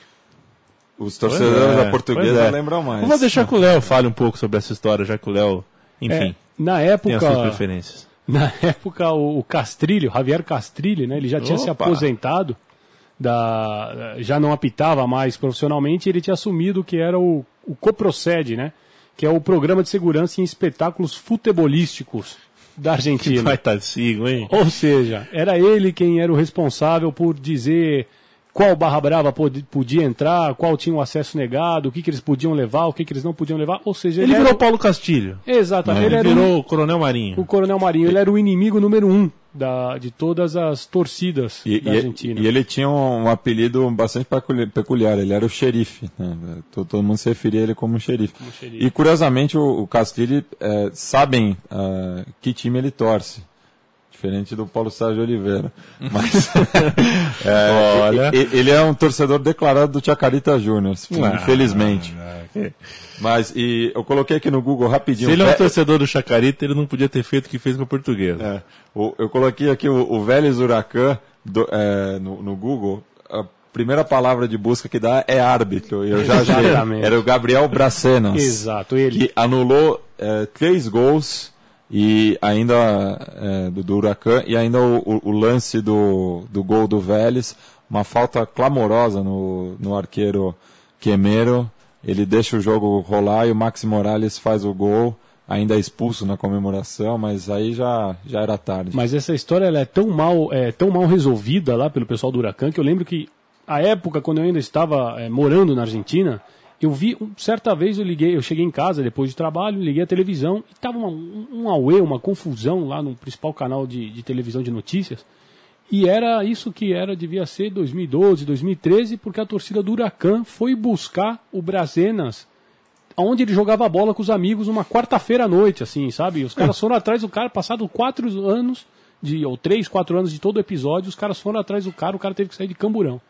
Os torcedores é, da portuguesa é. lembram mais. Vamos deixar que o Léo fale um pouco sobre essa história, já que o Léo, enfim, É, na tem as suas época, preferências. na época o, o Castrilli, o Javier Castrilli, né, ele já tinha se Opa. aposentado, da, já não apitava mais profissionalmente, e ele tinha assumido o que era o, o Coproced, né, que é o programa de segurança em espetáculos futebolísticos da Argentina. Vai estar sigo, hein? Ou seja, era ele quem era o responsável por dizer qual barra brava pod- podia entrar, qual tinha o acesso negado, o que, que eles podiam levar, o que, que eles não podiam levar. Ou seja, Ele ele, virou era, Paulo Castilho. exatamente, ele Ele o- virou o Coronel Marinho. o Coronel Marinho. Ele era o inimigo número um da, de todas as torcidas E, da e- Argentina. e ele tinha um, um apelido bastante peculi- peculiar, ele era o xerife. né? Todo, todo mundo se referia a ele como xerife. xerife. E curiosamente o, o Castilho eh, sabem ah, que time ele torce. Diferente do Paulo Sérgio Oliveira. Mas eh, Olha. ele é um torcedor declarado do Chacarita Júnior, Ah, infelizmente. Mas e eu coloquei aqui no Google rapidinho. Se ele é um torcedor do Chacarita, ele não podia ter feito o que fez com a portuguesa. é, o- eu coloquei aqui o, o Vélez Huracan do- é, no, no Google. A primeira palavra de busca que dá é árbitro. Eu já achei. Era o Gabriel Bracenas. Exato, ele. Que anulou é, três gols e ainda é, do, do Huracan e ainda o, o- o lance do, do gol do Vélez. Uma falta clamorosa no, no arqueiro Quemero. Ele deixa o jogo rolar e o Maxi Morales faz o gol. Ainda expulso na comemoração, mas aí já, já era tarde. Mas essa história é tão mal, é, tão mal resolvida lá pelo pessoal do Huracan que eu lembro que a época quando eu ainda estava é, morando na Argentina, eu vi certa vez eu liguei, eu cheguei em casa depois de trabalho, liguei a televisão e tava uma, um, auê, uma confusão lá no principal canal de, de televisão de notícias. E era isso que era, devia ser 2012, 2013, porque a torcida do Huracan foi buscar o Brazenas onde ele jogava bola com os amigos uma quarta-feira à noite, assim, sabe? Os caras foram atrás do cara, passado quatro anos, de, ou três, quatro anos de todo o episódio, os caras foram atrás do cara, o cara teve que sair de camburão.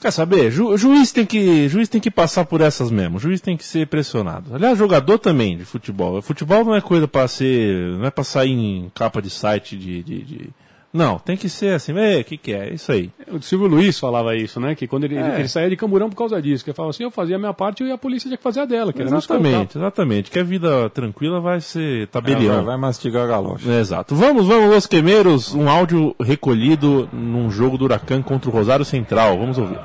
Quer saber? Ju- juiz, tem que, juiz tem que passar por essas mesmo. Juiz tem que ser pressionado. Aliás, jogador também de futebol. Futebol não é coisa para ser. Não é pra sair em capa de site de. de- de- Não, tem que ser assim. O que, que é? Isso aí. O Silvio Luiz falava isso, né? Que quando ele, É. ele saía de camburão por causa disso, que ele falava assim, eu fazia a minha parte e a polícia tinha que fazer a dela, que. Exatamente, exatamente. Que a vida tranquila vai ser É, tabelião. vai, vai mastigar a galocha. Exato. Vamos, vamos, Los Quemeiros. Um áudio recolhido num jogo do Huracan contra o Rosário Central. Vamos ouvir.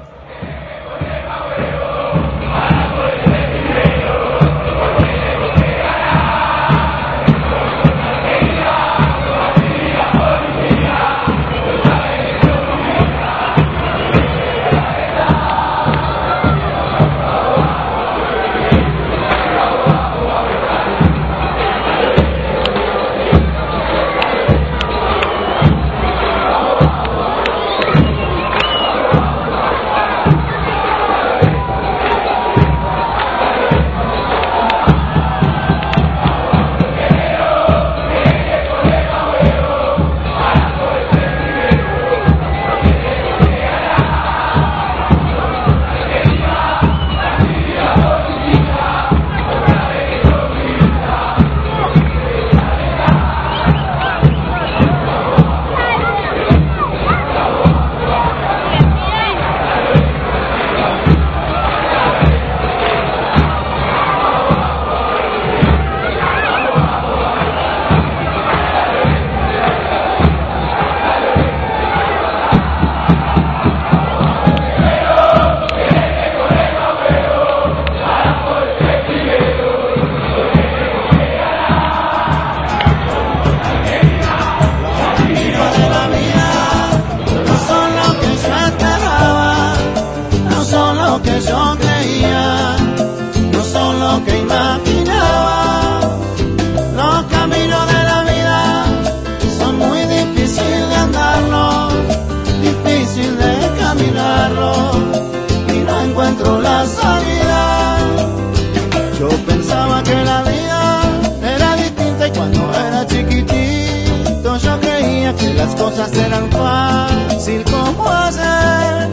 las cosas eran fácil como hacer.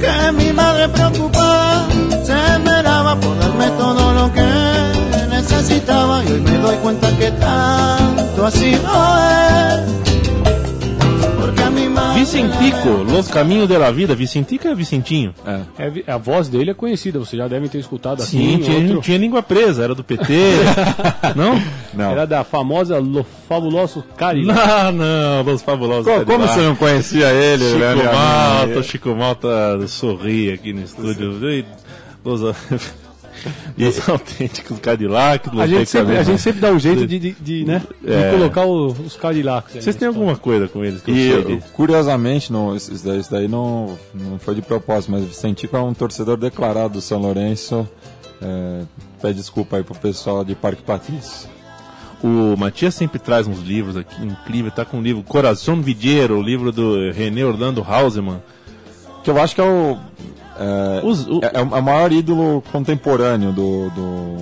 Que mi madre preocupada se meraba por darme todo lo que necesitaba. Y hoy me doy cuenta que tanto así no es. Vicentico, Los Caminhos de la Vida. Vicentico é Vicentinho. É. É a voz dele é conhecida, vocês já devem ter escutado aqui. Sim, tinha, outro- tinha língua presa, era do PT. não? Não. Era da famosa Lo Fabuloso Caribe. Não, não, Los Fabulosos. Co- Como você não conhecia ele, Chico né, minha Malta, amiga? Chico Malta sorri aqui no estúdio. Los, Los autênticos Cadillacs. A gente, sempre, a gente sempre dá um jeito de, de, de, né, de É. colocar o- os Cadillacs. Vocês na têm alguma coisa com eles que eu E de- curiosamente, não, isso daí, isso daí não, não foi de propósito, mas o Vicentico é um torcedor declarado do São Lourenço. É, pede desculpa aí pro pessoal de Parque Patrício. O Matias sempre traz uns livros aqui incrível, tá com um livro Coração Vidiero, o livro do René Orlando Hausemann. Que eu acho que é o. É, Os- o- é, é o maior ídolo contemporâneo do, do,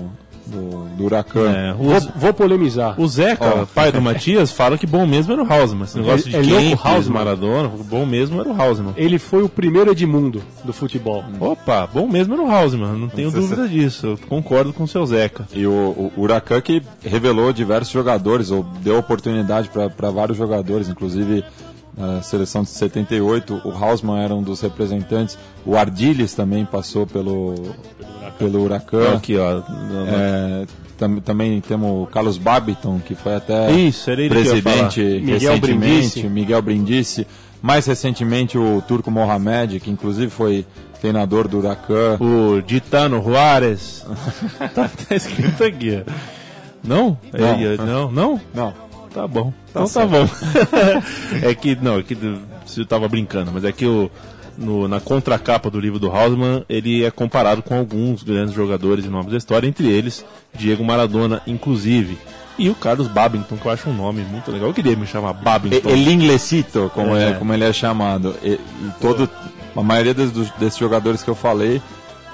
do, do Huracan. É, Vou, o, vou polemizar. o Zeca, Ó. pai do Matias, fala que bom mesmo era o Hausemann. Esse negócio de É- é louco, Kempis, Hausemann. Maradona, bom mesmo era o Hausemann. Ele foi o primeiro Edmundo do futebol. Opa, bom mesmo era o Hausemann, não tenho dúvida disso. Eu concordo com o seu Zeca. E o, o Huracan que revelou diversos jogadores, ou deu oportunidade para vários jogadores, inclusive na seleção de 78, o Hausmann era um dos representantes, o Ardiles também passou pelo, pelo Huracan. Aqui, ó. no- no- É, tam- também temos o Carlos Babiton, que foi até Isso, presidente Miguel recentemente, Brindisi. Miguel Brindisi. Mais recentemente o Turco Mohamed, que inclusive foi treinador do Huracan. O Ditano Juárez. tá, tá escrito aqui, ó. Não? Não. É, não, não? Não, Tá bom. Então tá bom. é que, não, é que eu tava brincando, mas é que o, no- na contracapa do livro do Hausmann, ele é comparado com alguns grandes jogadores e nomes da história, entre eles Diego Maradona, inclusive. E o Carlos Babington, que eu acho um nome muito legal. Eu queria me chamar Babington. El Inglesito, como, É. é. como ele é chamado. E, e todo, a maioria des- dos- desses jogadores que eu falei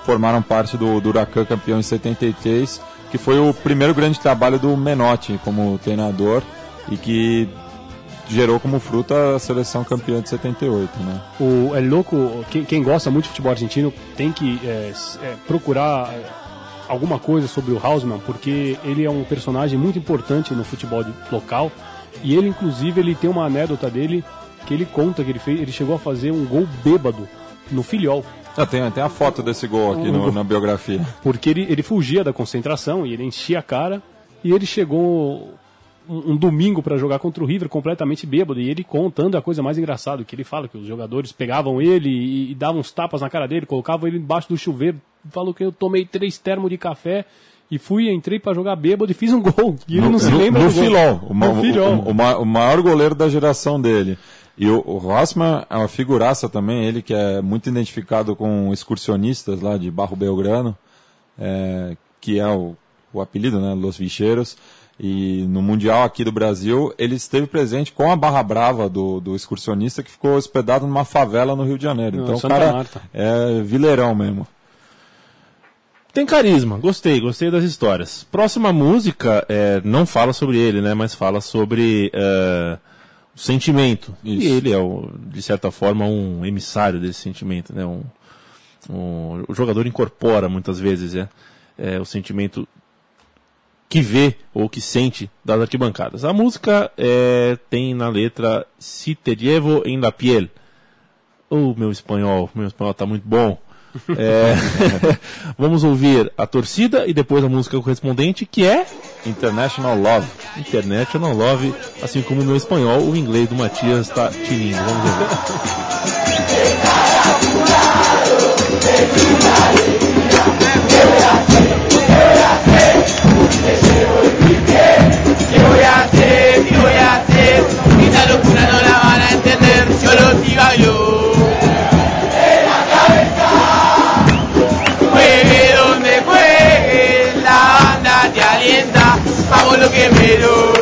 formaram parte do, do Huracan campeão em 73, que foi o primeiro grande trabalho do Menotti como treinador e que gerou como fruto a seleção campeã de 78, né? O, é louco, quem, quem gosta muito de futebol argentino tem que é, é, procurar é, alguma coisa sobre o Hausmann, porque ele é um personagem muito importante no futebol de- local. E ele, inclusive, ele tem uma anedota dele que ele conta que ele, fez, ele chegou a fazer um gol bêbado no Filhol. Ah, tem, tem a foto desse gol aqui no- na biografia. Porque ele, ele fugia da concentração e ele enchia a cara. E ele chegou um, um domingo para jogar contra o River completamente bêbado. E ele contando a coisa mais engraçada, que ele fala que os jogadores pegavam ele e, e davam uns tapas na cara dele, colocavam ele embaixo do chuveiro. Falou que eu tomei três termos de café e fui, entrei para jogar bêbado e fiz um gol. E ele não se lembra no do gol. Filol, o, No Filol. o- o o maior goleiro da geração dele. E o, o Rossmann é uma figuraça também, ele que é muito identificado com excursionistas lá de Barro Belgrano, é, que é o, o apelido, né, Los Vicheiros. E no Mundial aqui do Brasil, ele esteve presente com a Barra Brava do, do excursionista que ficou hospedado numa favela no Rio de Janeiro. Então o Santa cara Marta. é vileirão mesmo. Tem carisma, gostei, gostei das histórias. Próxima música é, não fala sobre ele, né? Mas fala sobre é, o sentimento. Isso. E ele é, o- de certa forma, um emissário desse sentimento, né? Um, um- o jogador incorpora muitas vezes é, é, o sentimento que vê ou que sente das arquibancadas. A música é, tem na letra Si te llevo en la piel. Oh, meu espanhol, meu espanhol tá muito bom. É, vamos ouvir a torcida e depois a música correspondente, que é International Love. International Love, assim como o meu espanhol, o inglês do Matias está tinindo. Vamos ouvir. ¿Qué voy a hacer? ¿Qué voy a hacer? Esta locura no la van a entender, solo si bailo. Juegue donde juegue, la banda te alienta, vamos lo que. Ocho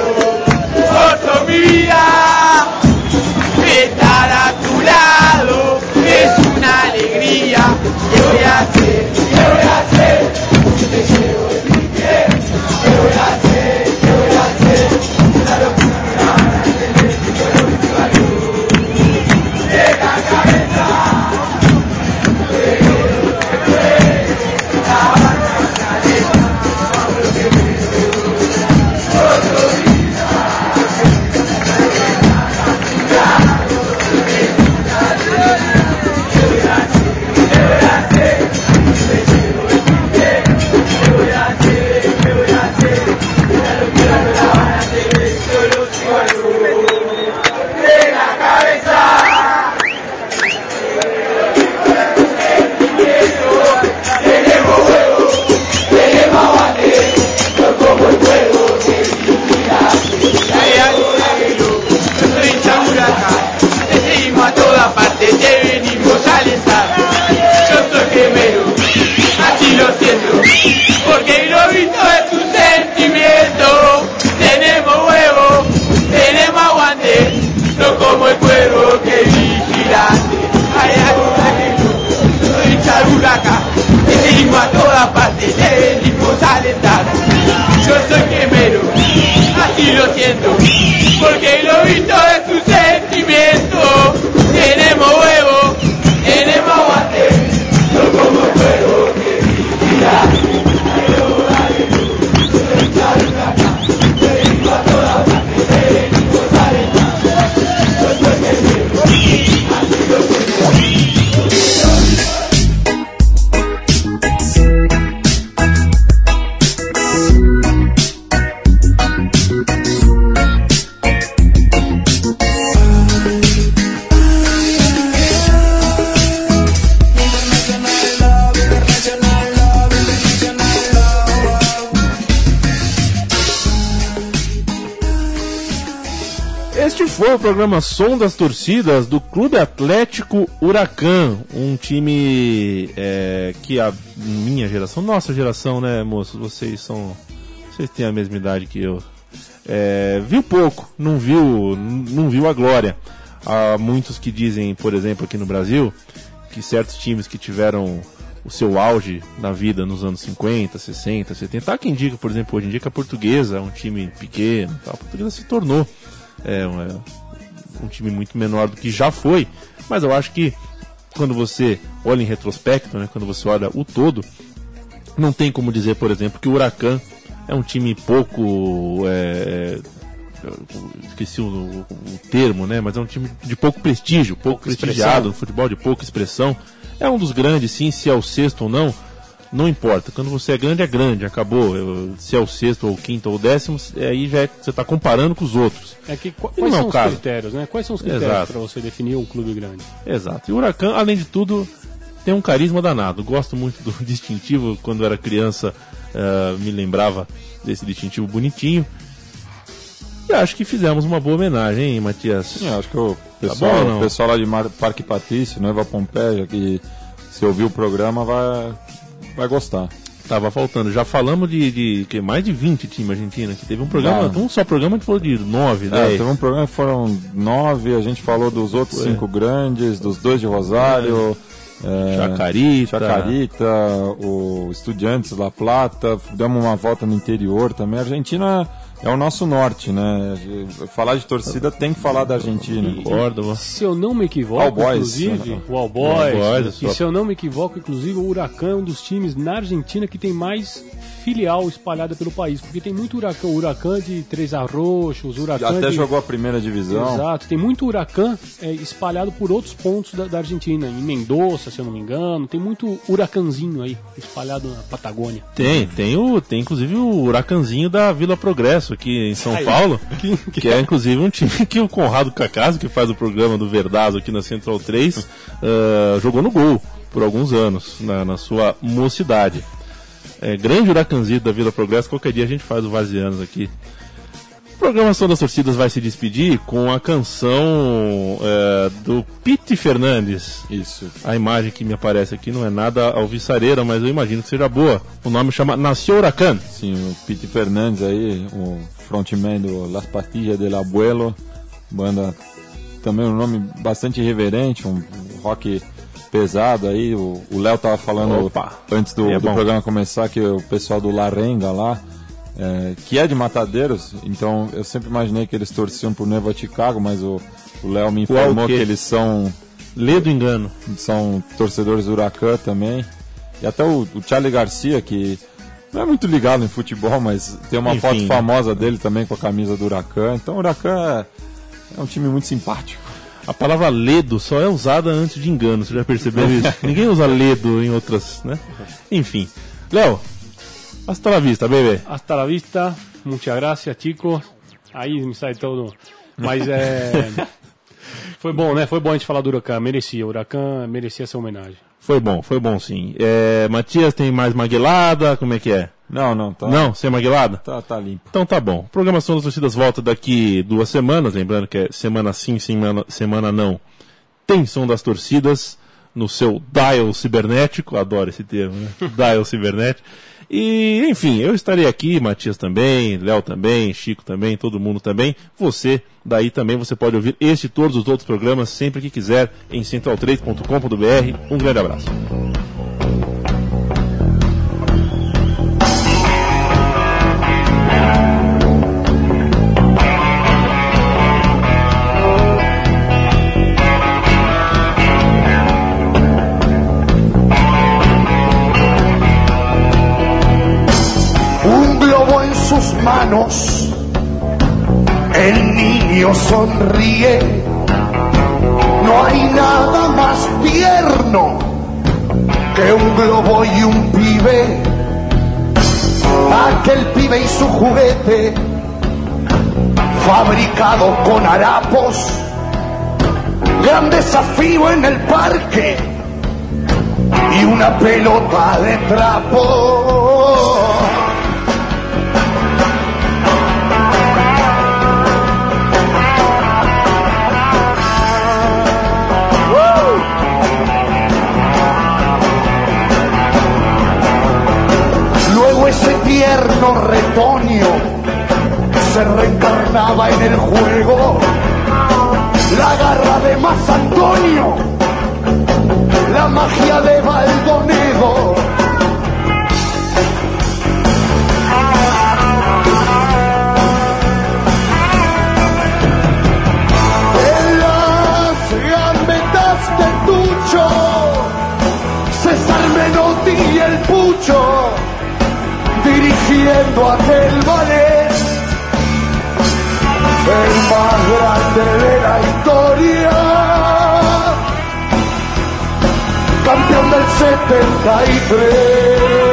programa Som das Torcidas do Clube Atlético Huracan, um time é, que a minha geração, nossa geração, né, moços? Vocês são, vocês têm a mesma idade que eu. É, viu pouco, não viu, não viu a glória. Há muitos que dizem, por exemplo, aqui no Brasil, que certos times que tiveram o seu auge na vida nos anos 50, 60, 70. Há quem diga, por exemplo, hoje em dia que a portuguesa é um time pequeno, a portuguesa se tornou é, um, é, um time muito menor do que já foi, mas eu acho que quando você olha em retrospecto, né, quando você olha o todo, não tem como dizer, por exemplo, que o Huracan é um time pouco. é, eu esqueci o, o- o termo, né? Mas é um time de pouco prestígio, pouco prestigiado no futebol, de pouca expressão. É um dos grandes, sim, se é o sexto ou não, não importa. Quando você é grande, é grande, acabou. Eu- se é o sexto, ou o quinto, ou o décimo, aí já é- você está comparando com os outros. É que, qu- quais não é são o os caso. critérios, né? Quais são os critérios para você definir um clube grande? Exato. E o Huracan, além de tudo, tem um carisma danado. Gosto muito do distintivo. Quando era criança, eh, me lembrava desse distintivo bonitinho. E acho que fizemos uma boa homenagem, hein, Matias? Sim, acho que o Tá pessoal, bom ou não? o pessoal lá de Mar- Parque Patrício, Nova Pompeia, que se ouvir o programa vai, vai gostar. Tava faltando. Já falamos de, de que mais de 20 times argentinos que teve um programa, Ah. um só programa a gente falou de 9, É, 10. teve um programa que foram nove, a gente falou dos outros Foi. cinco grandes, dos dois de Rosário, é, Chacarita. Chacarita, o Estudiantes La Plata, demos uma volta no interior também. A Argentina é o nosso norte, né? Falar de torcida tem que falar da Argentina. Concordo. Se eu não me equivoco, All Boys. inclusive, o All All Boys, Boys, e se eu não me equivoco, inclusive, o Huracan é um dos times na Argentina que tem mais filial espalhada pelo país, porque tem muito Huracan, o Huracan de Três Arroxos, o Huracan Até de... jogou a primeira divisão. Exato, tem muito Huracan é, espalhado por outros pontos da, da Argentina, em Mendoza, se eu não me engano, tem muito Huracanzinho aí, espalhado na Patagônia. Tem, tem, o, tem inclusive o Huracanzinho da Vila Progresso aqui em São Aí. Paulo, que, é inclusive um time que o Conrado Cacaso, que faz o programa do Verdazo aqui na Central 3, ah, jogou no gol por alguns anos, na, na sua mocidade. É, grande Huracanzinho da Vila Progresso, qualquer dia a gente faz o Varzianos aqui. A programação das torcidas vai se despedir com a canção é, do Pete Fernandes. Isso. A imagem que me aparece aqui não é nada alvissareira, mas eu imagino que seja boa. O nome chama Nació Huracan. Sim, o Pete Fernandes aí, o frontman do Las Pastillas del Abuelo, banda também um nome bastante irreverente, um rock pesado aí. O Léo tava falando Opa, antes do, é do programa começar que o pessoal do Larenga lá, é, que é de Matadeiros, então eu sempre imaginei que eles torciam por Neva Chicago, mas o Léo me informou que eles são Lê do engano. são torcedores do Huracan também. E até o, o Charlie Garcia, que não é muito ligado em futebol, mas tem uma Enfim, foto né? famosa dele também com a camisa do Huracan. Então o Huracan é, é um time muito simpático. A palavra ledo só é usada antes de engano, você já percebeu isso? Ninguém usa ledo em outras, né? Enfim. Léo, hasta la vista, bebê. Hasta la vista, muchas gracias, chicos. Aí me sai todo. Mas é. Foi bom, né? Foi bom a gente falar do Huracan. Merecia. O Huracan merecia essa homenagem. Foi bom, foi bom sim. É, Matias tem mais maguelada, como é que é? Não, não, tá, Não, sem maguelada? tá, tá limpo. Então tá bom. Programação das torcidas volta daqui duas semanas, lembrando que é semana sim, semana, semana não. Tem som das torcidas no seu dial cibernético, adoro esse termo, né? dial cibernético. E, enfim, eu estarei aqui, Matias também, Léo também, Chico também, todo mundo também. Você, daí também, você pode ouvir este e todos os outros programas sempre que quiser em central3.com.br. Um grande abraço. Sonríe. No hay nada más tierno que un globo y un pibe. Aquel pibe y su juguete, fabricado con harapos. Gran desafío en el parque y una pelota de trapo. Ese tierno retoño se reencarnaba en el juego. La garra de Más Antonio, la magia de Baldonedo. Dirigiendo aquel ballet, el más grande de la historia, campeón del 73.